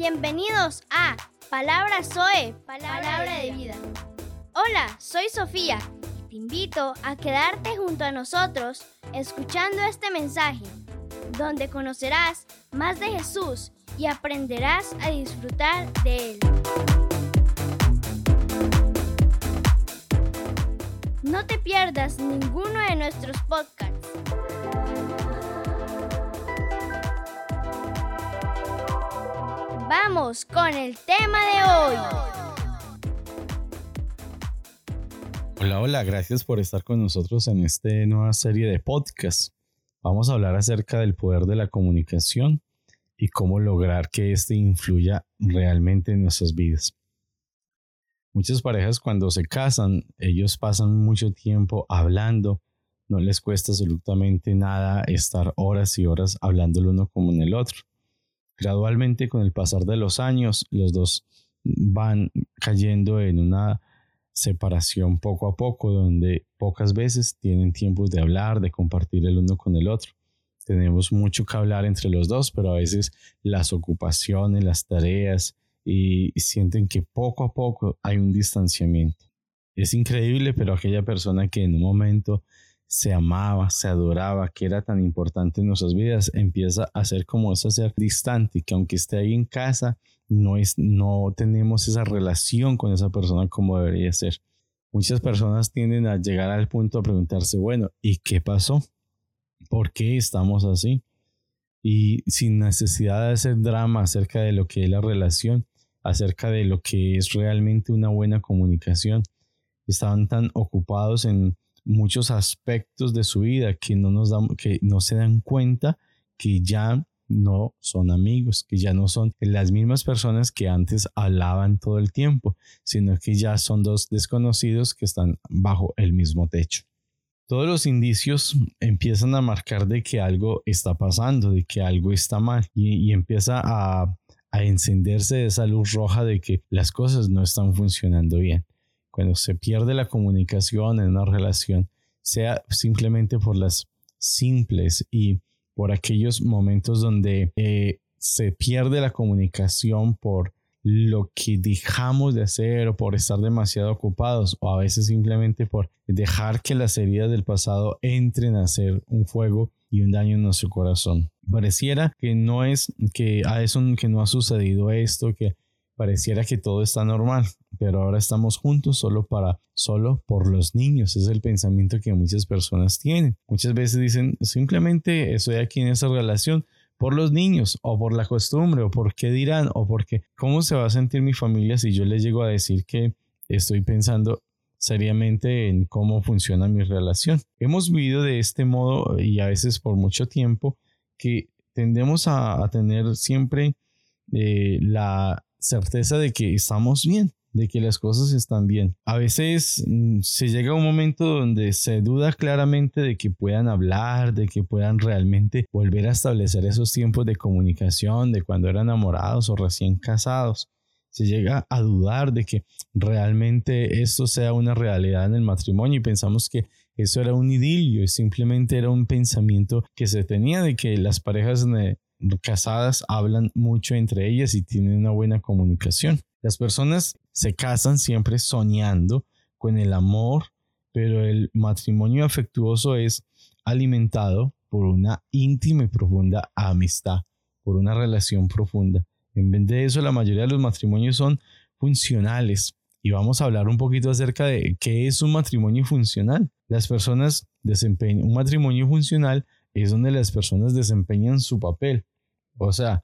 Bienvenidos a Palabra Zoe, Palabra de Vida. Hola, soy Sofía y te invito a quedarte junto a nosotros escuchando este mensaje, donde conocerás más de Jesús y aprenderás a disfrutar de Él. No te pierdas ninguno de nuestros podcasts. Vamos con el tema de hoy. Hola, hola, gracias por estar con nosotros en esta nueva serie de podcasts. Vamos a hablar acerca del poder de la comunicación y cómo lograr que éste influya realmente en nuestras vidas. Muchas parejas cuando se casan, ellos pasan mucho tiempo hablando, no les cuesta absolutamente nada estar horas y horas hablando el uno como en el otro. Gradualmente, con el pasar de los años, los dos van cayendo en una separación poco a poco, donde pocas veces tienen tiempo de hablar, de compartir el uno con el otro. Tenemos mucho que hablar entre los dos, pero a veces las ocupaciones, las tareas, y sienten que poco a poco hay un distanciamiento. Es increíble, pero aquella persona que en un momento se amaba, se adoraba, que era tan importante en nuestras vidas, empieza a ser como ese ser distante, que aunque esté ahí en casa, no, es, no tenemos esa relación con esa persona como debería ser. Muchas personas tienden a llegar al punto de preguntarse, bueno, ¿y qué pasó? ¿Por qué estamos así? Y sin necesidad de hacer drama acerca de lo que es la relación, acerca de lo que es realmente una buena comunicación, estaban tan ocupados en muchos aspectos de su vida que no, nos dan, que no se dan cuenta que ya no son amigos, que ya no son las mismas personas que antes hablaban todo el tiempo, sino que ya son dos desconocidos que están bajo el mismo techo. Todos los indicios empiezan a marcar de que algo está pasando, de que algo está mal y, empieza a, a encenderse esa luz roja de que las cosas no están funcionando bien cuando se pierde la comunicación en una relación, sea simplemente por las simples y por aquellos momentos donde eh, se pierde la comunicación por lo que dejamos de hacer o por estar demasiado ocupados o a veces simplemente por dejar que las heridas del pasado entren a hacer un fuego y un daño en nuestro corazón. Pareciera que no es que a eso que no ha sucedido esto, que pareciera que todo está normal, pero ahora estamos juntos solo para, solo por los niños. Es el pensamiento que muchas personas tienen. Muchas veces dicen, simplemente estoy aquí en esa relación por los niños o por la costumbre o por qué dirán o porque cómo se va a sentir mi familia si yo les llego a decir que estoy pensando seriamente en cómo funciona mi relación. Hemos vivido de este modo y a veces por mucho tiempo que tendemos a, tener siempre eh, la certeza de que estamos bien, de que las cosas están bien. A veces mm, se llega a un momento donde se duda claramente de que puedan hablar, de que puedan realmente volver a establecer esos tiempos de comunicación de cuando eran enamorados o recién casados. Se llega a dudar de que realmente esto sea una realidad en el matrimonio y pensamos que eso era un idilio y simplemente era un pensamiento que se tenía de que las parejas casadas hablan mucho entre ellas y tienen una buena comunicación. Las personas se casan siempre soñando con el amor, pero el matrimonio afectuoso es alimentado por una íntima y profunda amistad, por una relación profunda. En vez de eso, la mayoría de los matrimonios son funcionales. Y vamos a hablar un poquito acerca de qué es un matrimonio funcional. Las personas desempeñan, un matrimonio funcional es donde las personas desempeñan su papel. O sea,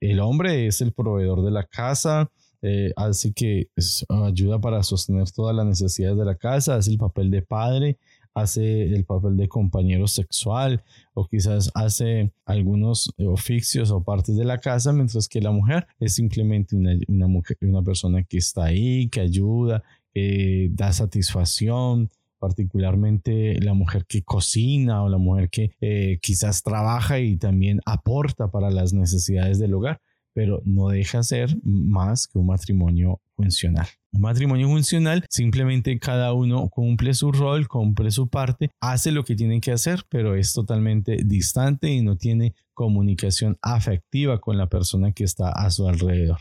el hombre es el proveedor de la casa, eh, hace que ayuda para sostener todas las necesidades de la casa, hace el papel de padre, hace el papel de compañero sexual o quizás hace algunos oficios o partes de la casa, mientras que la mujer es simplemente una, una, mujer, una persona que está ahí, que ayuda, que da satisfacción, particularmente la mujer que cocina o la mujer que eh, quizás trabaja y también aporta para las necesidades del hogar. Pero no deja ser más que un matrimonio funcional. Un matrimonio funcional, simplemente cada uno cumple su rol, cumple su parte, hace lo que tiene que hacer, pero es totalmente distante y no tiene comunicación afectiva con la persona que está a su alrededor.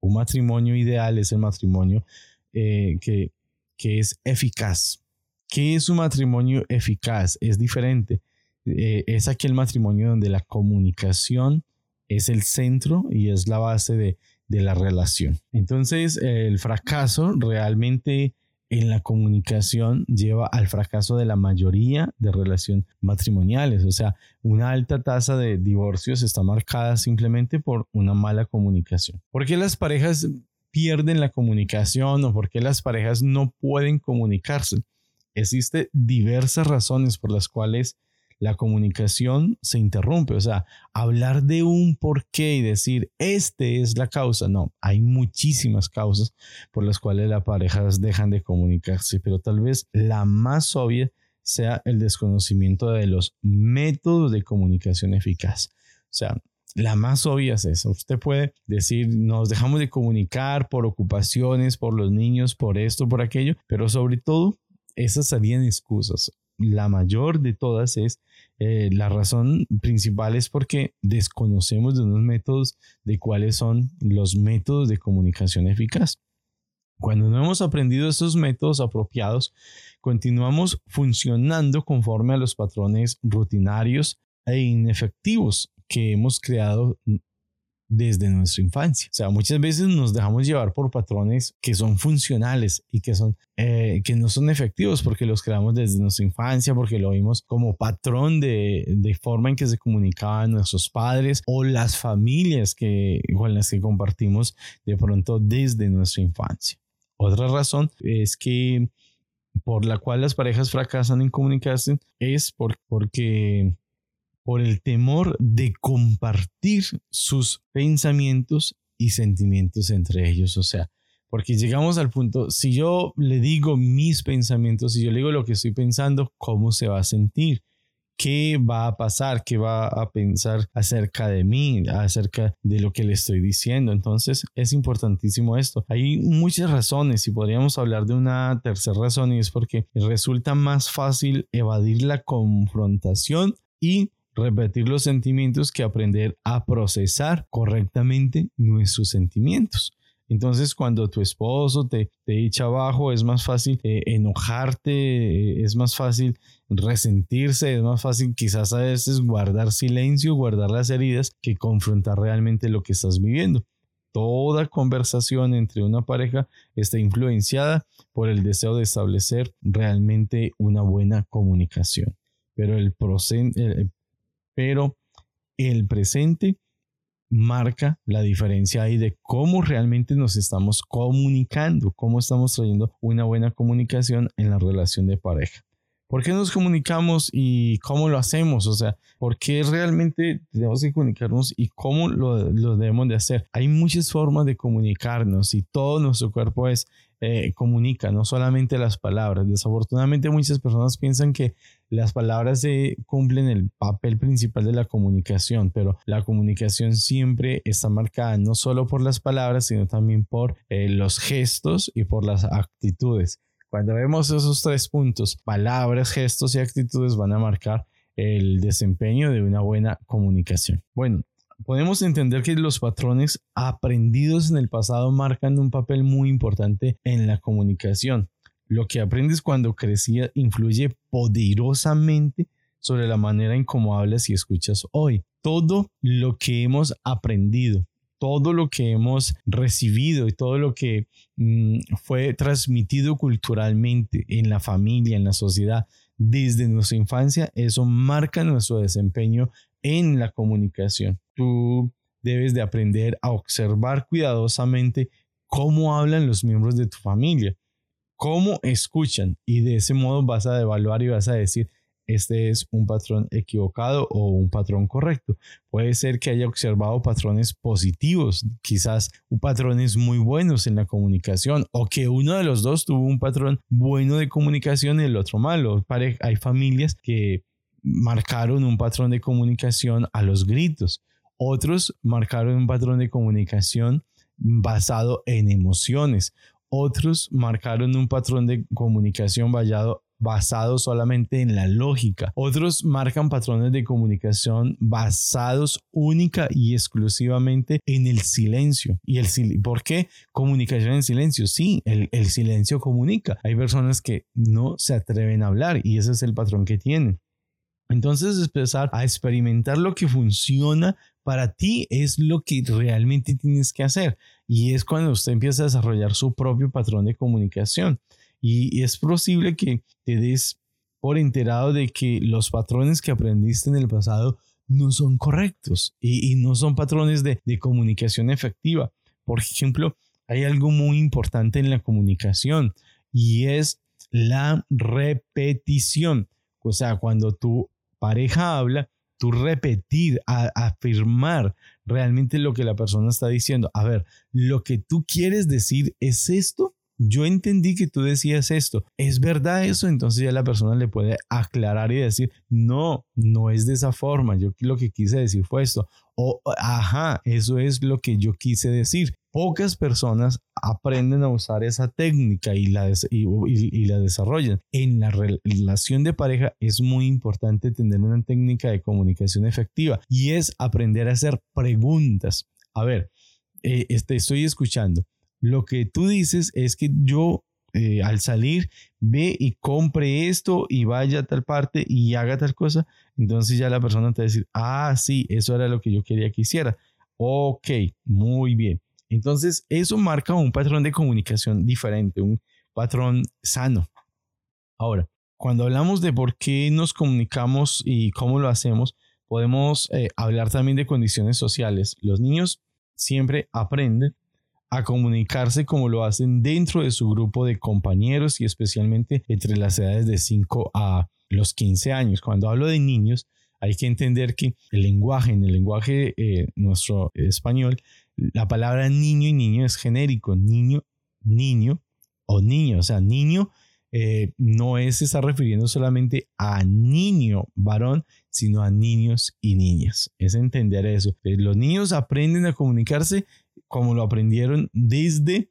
Un matrimonio ideal es el matrimonio eh, que, que es eficaz. ¿Qué es un matrimonio eficaz? Es diferente. Eh, es aquel matrimonio donde la comunicación es el centro y es la base de, de la relación. Entonces, el fracaso realmente en la comunicación lleva al fracaso de la mayoría de relaciones matrimoniales. O sea, una alta tasa de divorcios está marcada simplemente por una mala comunicación. ¿Por qué las parejas pierden la comunicación o por qué las parejas no pueden comunicarse? Existen diversas razones por las cuales la comunicación se interrumpe. O sea, hablar de un porqué y decir, este es la causa. No, hay muchísimas causas por las cuales las parejas dejan de comunicarse, pero tal vez la más obvia sea el desconocimiento de los métodos de comunicación eficaz. O sea, la más obvia es eso. Usted puede decir, nos dejamos de comunicar por ocupaciones, por los niños, por esto, por aquello, pero sobre todo, esas serían excusas la mayor de todas es, eh, la razón principal es porque desconocemos de unos métodos de cuáles son los métodos de comunicación eficaz. Cuando no hemos aprendido estos métodos apropiados, continuamos funcionando conforme a los patrones rutinarios e inefectivos que hemos creado desde nuestra infancia. O sea, muchas veces nos dejamos llevar por patrones que son funcionales y que, son, eh, que no son efectivos porque los creamos desde nuestra infancia, porque lo vimos como patrón de, de forma en que se comunicaban nuestros padres o las familias que, con las que compartimos de pronto desde nuestra infancia. Otra razón es que por la cual las parejas fracasan en comunicarse es por, porque por el temor de compartir sus pensamientos y sentimientos entre ellos. O sea, porque llegamos al punto, si yo le digo mis pensamientos, si yo le digo lo que estoy pensando, ¿cómo se va a sentir? ¿Qué va a pasar? ¿Qué va a pensar acerca de mí? Acerca de lo que le estoy diciendo. Entonces es importantísimo esto. Hay muchas razones y podríamos hablar de una tercera razón y es porque resulta más fácil evadir la confrontación y repetir los sentimientos que aprender a procesar correctamente nuestros sentimientos. Entonces, cuando tu esposo te, te echa abajo, es más fácil eh, enojarte, eh, es más fácil resentirse, es más fácil quizás a veces guardar silencio, guardar las heridas, que confrontar realmente lo que estás viviendo. Toda conversación entre una pareja está influenciada por el deseo de establecer realmente una buena comunicación. Pero el, el, pero el presente marca la diferencia ahí de cómo realmente nos estamos comunicando, cómo estamos trayendo una buena comunicación en la relación de pareja. ¿Por qué nos comunicamos y cómo lo hacemos? O sea, ¿por qué realmente tenemos que comunicarnos y cómo lo, debemos de hacer? Hay muchas formas de comunicarnos y todo nuestro cuerpo es eh, comunica, no solamente las palabras. Desafortunadamente muchas personas piensan que las palabras cumplen el papel principal de la comunicación, pero la comunicación siempre está marcada no solo por las palabras, sino también por eh, los gestos y por las actitudes. Cuando vemos esos tres puntos, palabras, gestos y actitudes van a marcar el desempeño de una buena comunicación. Bueno, podemos entender que los patrones aprendidos en el pasado marcan un papel muy importante en la comunicación. Lo que aprendes cuando crecía influye poderosamente sobre la manera en cómo hablas y escuchas hoy. Todo lo que hemos aprendido, todo lo que hemos recibido y todo lo que mm, fue transmitido culturalmente en la familia, en la sociedad, desde nuestra infancia, eso marca nuestro desempeño en la comunicación. Tú debes de aprender a observar cuidadosamente cómo hablan los miembros de tu familia, cómo escuchan y de ese modo vas a evaluar y vas a decir, este es un patrón equivocado o un patrón correcto. Puede ser que haya observado patrones positivos, quizás patrones muy buenos en la comunicación o que uno de los dos tuvo un patrón bueno de comunicación y el otro malo. Hay familias que marcaron un patrón de comunicación a los gritos Otros marcaron un patrón de comunicación basado en emociones. Otros marcaron un patrón de comunicación basado, basado solamente en la lógica. Otros marcan patrones de comunicación basados única y exclusivamente en el silencio. ¿Y el por qué comunicación en silencio? Sí, el, el silencio comunica. Hay personas que no se atreven a hablar y ese es el patrón que tienen. Entonces empezar a experimentar lo que funciona para ti es lo que realmente tienes que hacer. Y es cuando usted empieza a desarrollar su propio patrón de comunicación. Y es posible que te des por enterado de que los patrones que aprendiste en el pasado no son correctos y, no son patrones de, de comunicación efectiva. Por ejemplo, hay algo muy importante en la comunicación y es la repetición. O sea, cuando tu pareja habla, tú repetir, afirmar realmente lo que la persona está diciendo. A ver, lo que tú quieres decir es esto. Yo entendí que tú decías esto. ¿Es verdad eso? Entonces ya la persona le puede aclarar y decir, no, no es de esa forma. Yo lo que quise decir fue esto. O, ajá, eso es lo que yo quise decir pocas personas aprenden a usar esa técnica y la, y, la desarrollan. En la relación de pareja es muy importante tener una técnica de comunicación efectiva y es aprender a hacer preguntas. A ver, eh, este, estoy escuchando. Lo que tú dices es que yo eh, al salir ve y compre esto y vaya a tal parte y haga tal cosa. Entonces ya la persona te va a decir, ah, sí, eso era lo que yo quería que hiciera. Ok, muy bien. Entonces, eso marca un patrón de comunicación diferente, un patrón sano. Ahora, cuando hablamos de por qué nos comunicamos y cómo lo hacemos, podemos eh, hablar también de condiciones sociales. Los niños siempre aprenden a comunicarse como lo hacen dentro de su grupo de compañeros y especialmente entre las edades de 5 a los 15 años. Cuando hablo de niños, hay que entender que el lenguaje, en el lenguaje eh, nuestro español, la palabra niño y niño es genérico, niño, niño o niño, o sea, niño eh, no es estar refiriendo solamente a niño varón, sino a niños y niñas. Es entender eso. Eh, los niños aprenden a comunicarse como lo aprendieron desde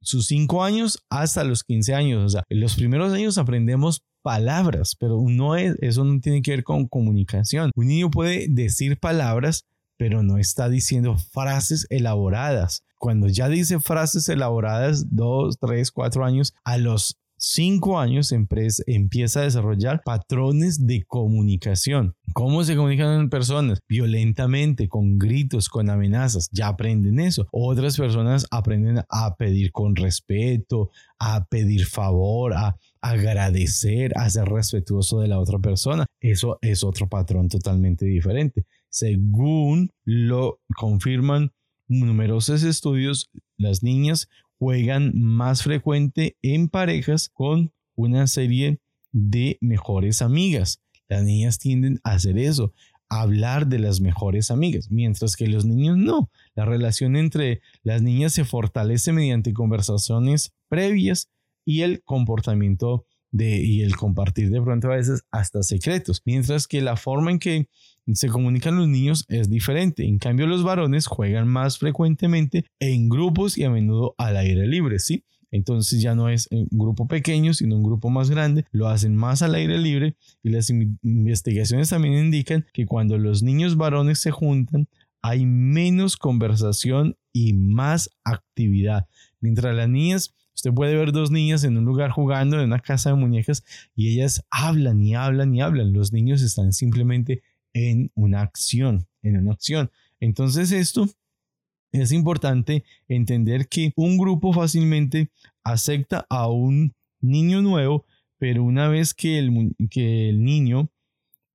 sus 5 años hasta los 15 años. O sea, en los primeros años aprendemos palabras, pero no es, eso no tiene que ver con comunicación. Un niño puede decir palabras, pero no está diciendo frases elaboradas. Cuando ya dice frases elaboradas, dos, tres, cuatro años, a los cinco años empieza a desarrollar patrones de comunicación. ¿Cómo se comunican en personas? Violentamente, con gritos, con amenazas. Ya aprenden eso. Otras personas aprenden a pedir con respeto, a pedir favor, a agradecer, a ser respetuoso de la otra persona. Eso es otro patrón totalmente diferente. Según lo confirman numerosos estudios, las niñas juegan más frecuente en parejas con una serie de mejores amigas. Las niñas tienden a hacer eso, a hablar de las mejores amigas, mientras que los niños no. La relación entre las niñas se fortalece mediante conversaciones previas y el comportamiento de, y el compartir de pronto a veces hasta secretos, mientras que la forma en que se comunican los niños es diferente. En cambio, los varones juegan más frecuentemente en grupos y a menudo al aire libre, ¿sí? Entonces ya no es un grupo pequeño, sino un grupo más grande. Lo hacen más al aire libre y las investigaciones también indican que cuando los niños varones se juntan, hay menos conversación y más actividad. Mientras las niñas, usted puede ver dos niñas en un lugar jugando en una casa de muñecas y ellas hablan y hablan y hablan. Los niños están simplemente en una acción, en una acción. Entonces esto es importante entender que un grupo fácilmente acepta a un niño nuevo, pero una vez que el, que el niño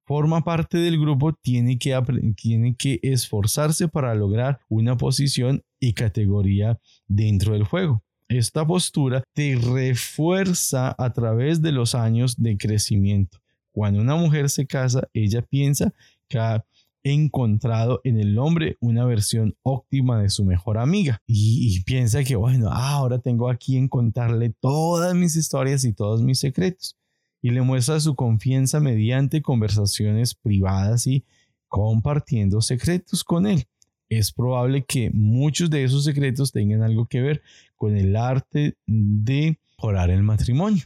forma parte del grupo, tiene que, tiene que esforzarse para lograr una posición y categoría dentro del juego. Esta postura te refuerza a través de los años de crecimiento. Cuando una mujer se casa, ella piensa que ha encontrado en el hombre una versión óptima de su mejor amiga y, piensa que bueno, ahora tengo aquí en contarle todas mis historias y todos mis secretos y le muestra su confianza mediante conversaciones privadas y compartiendo secretos con él. es probable que muchos de esos secretos tengan algo que ver con el arte de orar el matrimonio.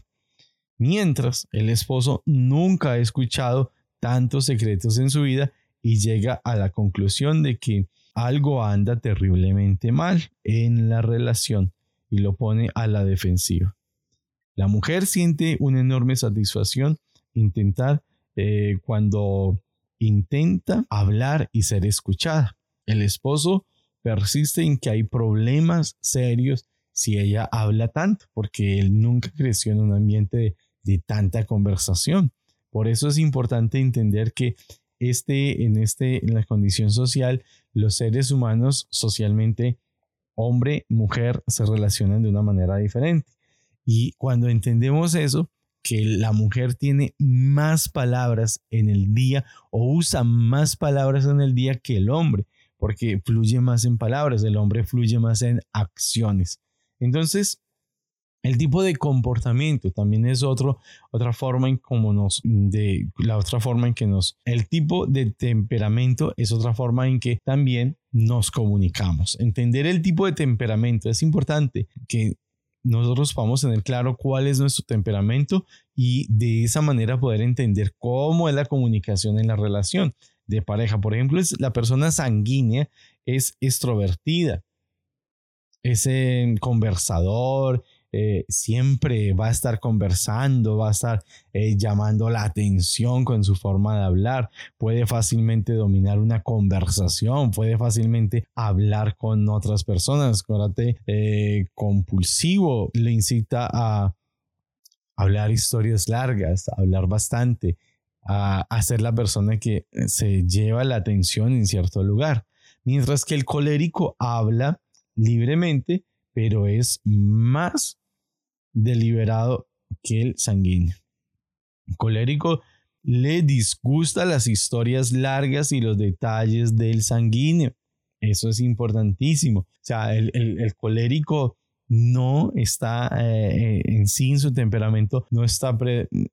Mientras el esposo nunca ha escuchado tantos secretos en su vida y llega a la conclusión de que algo anda terriblemente mal en la relación y lo pone a la defensiva. La mujer siente una enorme satisfacción intentar eh, cuando intenta hablar y ser escuchada. El esposo persiste en que hay problemas serios si ella habla tanto, porque él nunca creció en un ambiente de, tanta conversación. Por eso es importante entender que este, en, este, en la condición social, los seres humanos socialmente, hombre, mujer, se relacionan de una manera diferente. Y cuando entendemos eso, que la mujer tiene más palabras en el día o usa más palabras en el día que el hombre, porque fluye más en palabras, el hombre fluye más en acciones. Entonces, el tipo de comportamiento también es otro, otra forma en cómo nos, de la otra forma en que nos, el tipo de temperamento es otra forma en que también nos comunicamos. Entender el tipo de temperamento es importante que nosotros podamos tener claro cuál es nuestro temperamento y de esa manera poder entender cómo es la comunicación en la relación de pareja. Por ejemplo, es, la persona sanguínea es extrovertida, es conversador, eh, siempre va a estar conversando, va a estar eh, llamando la atención con su forma de hablar, puede fácilmente dominar una conversación, puede fácilmente hablar con otras personas. Acuérdate, eh, compulsivo le incita a hablar historias largas, a hablar bastante, a, ser la persona que se lleva la atención en cierto lugar. Mientras que el colérico habla libremente, pero es más deliberado que el sanguíneo. El colérico le disgusta las historias largas y los detalles del sanguíneo. Eso es importantísimo. O sea, el, colérico no está eh, en sí, en su temperamento, no está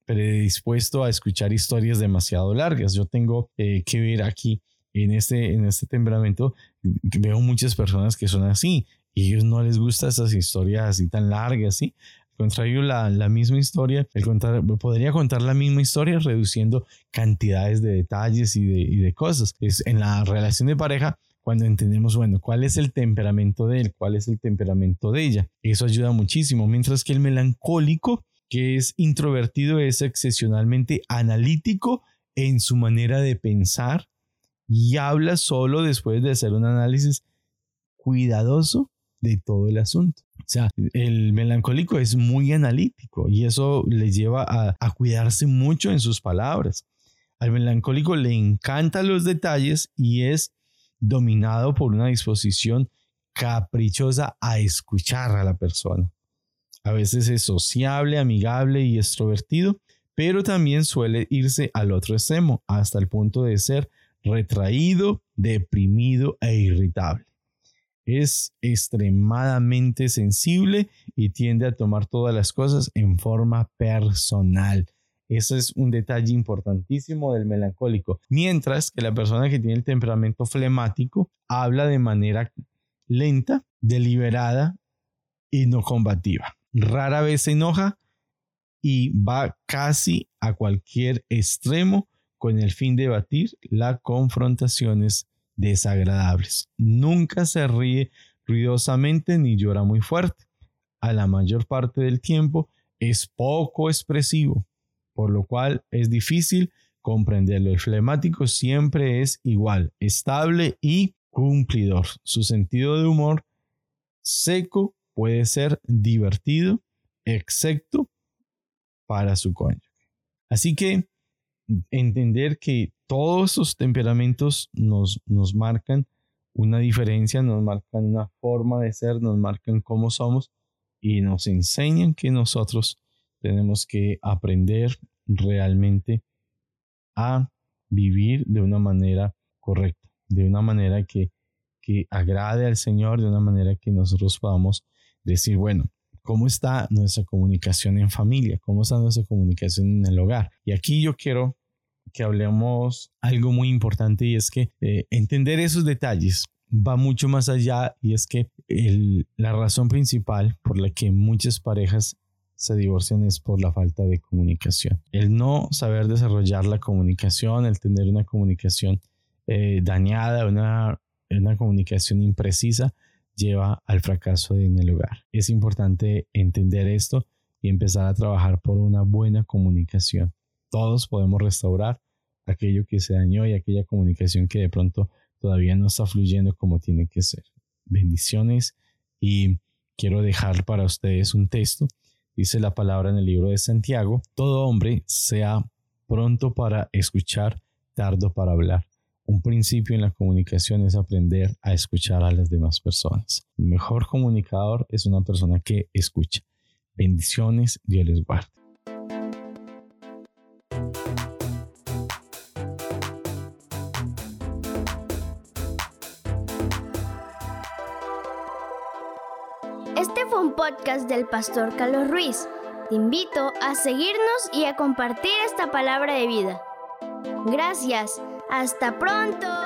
predispuesto a escuchar historias demasiado largas. Yo tengo eh, que ver aquí en este, en este temperamento, veo muchas personas que son así y ellos no les gustan esas historias así tan largas, ¿sí? Contrario, la, la misma historia, el contar, podría contar la misma historia reduciendo cantidades de detalles y de, y de cosas. Es en la relación de pareja, cuando entendemos, bueno, cuál es el temperamento de él, cuál es el temperamento de ella. Eso ayuda muchísimo, mientras que el melancólico, que es introvertido, es excepcionalmente analítico en su manera de pensar y habla solo después de hacer un análisis cuidadoso de todo el asunto. O sea, el melancólico es muy analítico y eso le lleva a, cuidarse mucho en sus palabras. Al melancólico le encantan los detalles y es dominado por una disposición caprichosa a escuchar a la persona. A veces es sociable, amigable y extrovertido, pero también suele irse al otro extremo, hasta el punto de ser retraído, deprimido e irritable es extremadamente sensible y tiende a tomar todas las cosas en forma personal. Eso es un detalle importantísimo del melancólico. Mientras que la persona que tiene el temperamento flemático habla de manera lenta, deliberada y no combativa. Rara vez se enoja y va casi a cualquier extremo con el fin de batir las confrontaciones desagradables. Nunca se ríe ruidosamente ni llora muy fuerte. A la mayor parte del tiempo es poco expresivo, por lo cual es difícil comprenderlo. El flemático siempre es igual, estable y cumplidor. Su sentido de humor seco puede ser divertido, excepto para su cónyuge. Así que entender que todos esos temperamentos nos, nos marcan una diferencia, nos marcan una forma de ser, nos marcan cómo somos y nos enseñan que nosotros tenemos que aprender realmente a vivir de una manera correcta, de una manera que, que agrade al Señor, de una manera que nosotros podamos decir, bueno, ¿cómo está nuestra comunicación en familia? ¿Cómo está nuestra comunicación en el hogar? Y aquí yo quiero que hablemos algo muy importante y es que eh, entender esos detalles va mucho más allá y es que la razón principal por la que muchas parejas se divorcian es por la falta de comunicación. El no saber desarrollar la comunicación, el tener una comunicación eh, dañada, una, una comunicación imprecisa, lleva al fracaso en el hogar. Es importante entender esto y empezar a trabajar por una buena comunicación. Todos podemos restaurar aquello que se dañó y aquella comunicación que de pronto todavía no está fluyendo como tiene que ser. Bendiciones y quiero dejar para ustedes un texto. Dice la palabra en el libro de Santiago, todo hombre sea pronto para escuchar, tardo para hablar. Un principio en la comunicación es aprender a escuchar a las demás personas. El mejor comunicador es una persona que escucha. Bendiciones, Dios les guarde. Este fue un podcast del pastor Carlos Ruiz. Te invito a seguirnos y a compartir esta palabra de vida. Gracias. Hasta pronto.